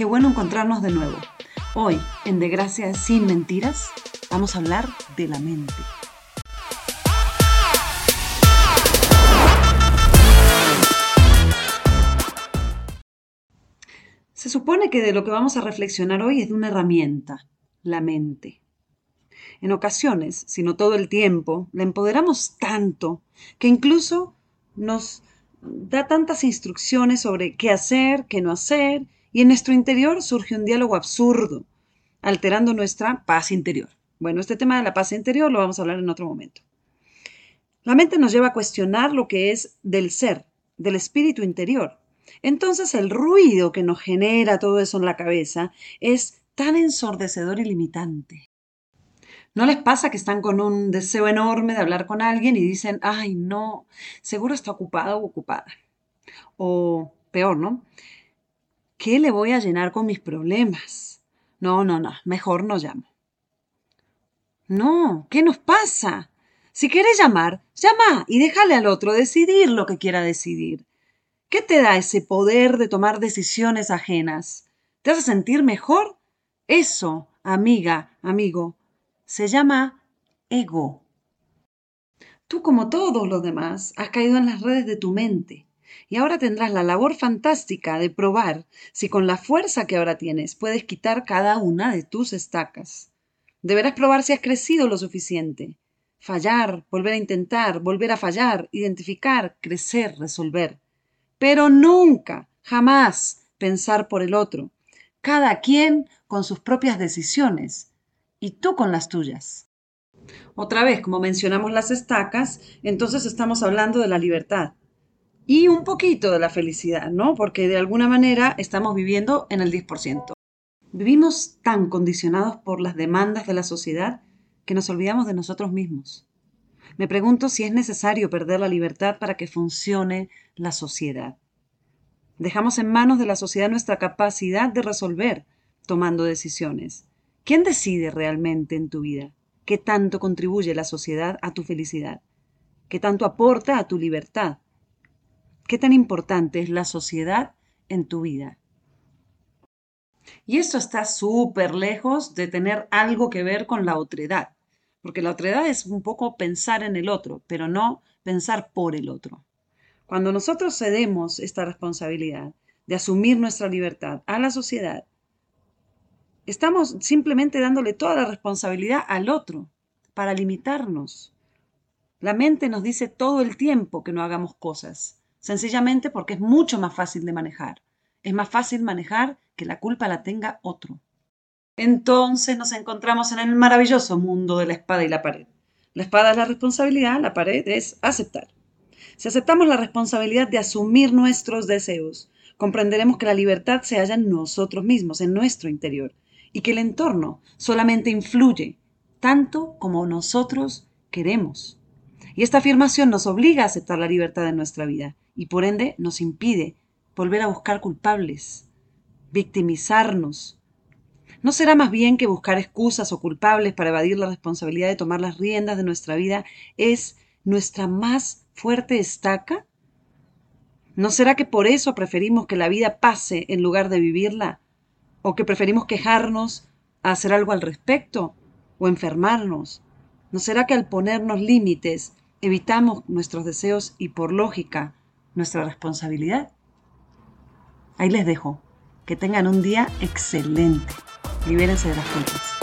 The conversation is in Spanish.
Qué bueno encontrarnos de nuevo. Hoy, en De Gracia sin Mentiras, vamos a hablar de la mente. Se supone que de lo que vamos a reflexionar hoy es de una herramienta, la mente. En ocasiones, si no todo el tiempo, la empoderamos tanto que incluso nos da tantas instrucciones sobre qué hacer, qué no hacer, y en nuestro interior surge un diálogo absurdo, alterando nuestra paz interior. Bueno, este tema de la paz interior lo vamos a hablar en otro momento. La mente nos lleva a cuestionar lo que es del ser, del espíritu interior. Entonces el ruido que nos genera todo eso en la cabeza es tan ensordecedor y limitante. ¿No les pasa que están con un deseo enorme de hablar con alguien y dicen, ay, no, seguro está ocupado o ocupada? O peor, ¿no? ¿Qué le voy a llenar con mis problemas? No, no, no, mejor no llamo. No, ¿qué nos pasa? Si quieres llamar, llama y déjale al otro decidir lo que quiera decidir. ¿Qué te da ese poder de tomar decisiones ajenas? ¿Te hace sentir mejor? Eso, amiga, amigo, se llama ego. Tú, como todos los demás, has caído en las redes de tu mente y ahora tendrás la labor fantástica de probar si con la fuerza que ahora tienes puedes quitar cada una de tus estacas. Deberás probar si has crecido lo suficiente. Fallar, volver a intentar, volver a fallar, identificar, crecer, resolver pero nunca, jamás pensar por el otro, cada quien con sus propias decisiones y tú con las tuyas. Otra vez, como mencionamos las estacas, entonces estamos hablando de la libertad y un poquito de la felicidad, ¿no? Porque de alguna manera estamos viviendo en el 10%. Vivimos tan condicionados por las demandas de la sociedad que nos olvidamos de nosotros mismos. Me pregunto si es necesario perder la libertad para que funcione la sociedad. Dejamos en manos de la sociedad nuestra capacidad de resolver tomando decisiones. ¿Quién decide realmente en tu vida? ¿Qué tanto contribuye la sociedad a tu felicidad? ¿Qué tanto aporta a tu libertad? ¿Qué tan importante es la sociedad en tu vida? Y esto está súper lejos de tener algo que ver con la otredad porque la otredad es un poco pensar en el otro, pero no pensar por el otro. Cuando nosotros cedemos esta responsabilidad de asumir nuestra libertad a la sociedad, estamos simplemente dándole toda la responsabilidad al otro para limitarnos. La mente nos dice todo el tiempo que no hagamos cosas, sencillamente porque es mucho más fácil de manejar. Es más fácil manejar que la culpa la tenga otro. Entonces nos encontramos en el maravilloso mundo de la espada y la pared. La espada es la responsabilidad, la pared es aceptar. Si aceptamos la responsabilidad de asumir nuestros deseos, comprenderemos que la libertad se halla en nosotros mismos, en nuestro interior, y que el entorno solamente influye tanto como nosotros queremos. Y esta afirmación nos obliga a aceptar la libertad en nuestra vida y por ende nos impide volver a buscar culpables, victimizarnos, ¿No será más bien que buscar excusas o culpables para evadir la responsabilidad de tomar las riendas de nuestra vida es nuestra más fuerte estaca? ¿No será que por eso preferimos que la vida pase en lugar de vivirla? ¿O que preferimos quejarnos a hacer algo al respecto? ¿O enfermarnos? ¿No será que al ponernos límites evitamos nuestros deseos y por lógica nuestra responsabilidad? Ahí les dejo. Que tengan un día excelente. Libérense de las culpas.